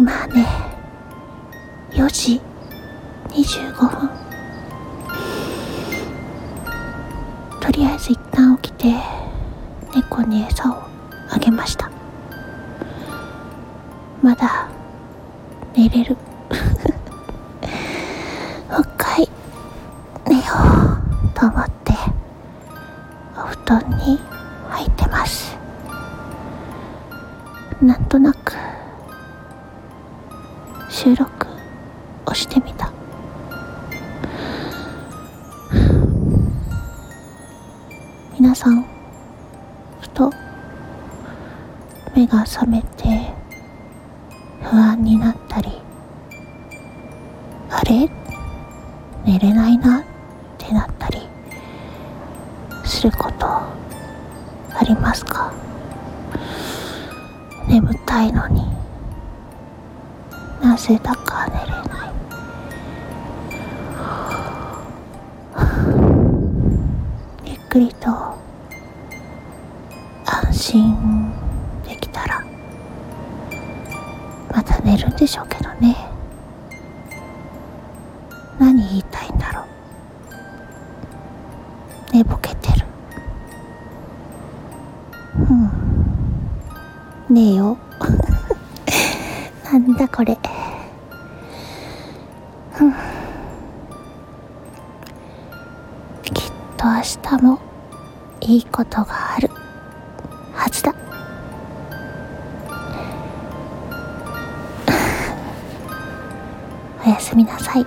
今ね4時25分。とりあえず一旦起きて猫に餌をあげました。まだ寝れる。もう一回寝ようと思ってお布団に入ってます。なんとなく収録をしてみた。皆さんふと目が覚めて不安になったりあれ？寝れないなってなったりすることありますか？眠たいのに。なぜだか寝れない。ゆっくりと安心できたらまた寝るんでしょうけどね。何言いたいんだろう。寝ぼけてる。うん。寝よなんだこれ。うん。きっと明日もいいことがあるはずだ。おやすみなさい。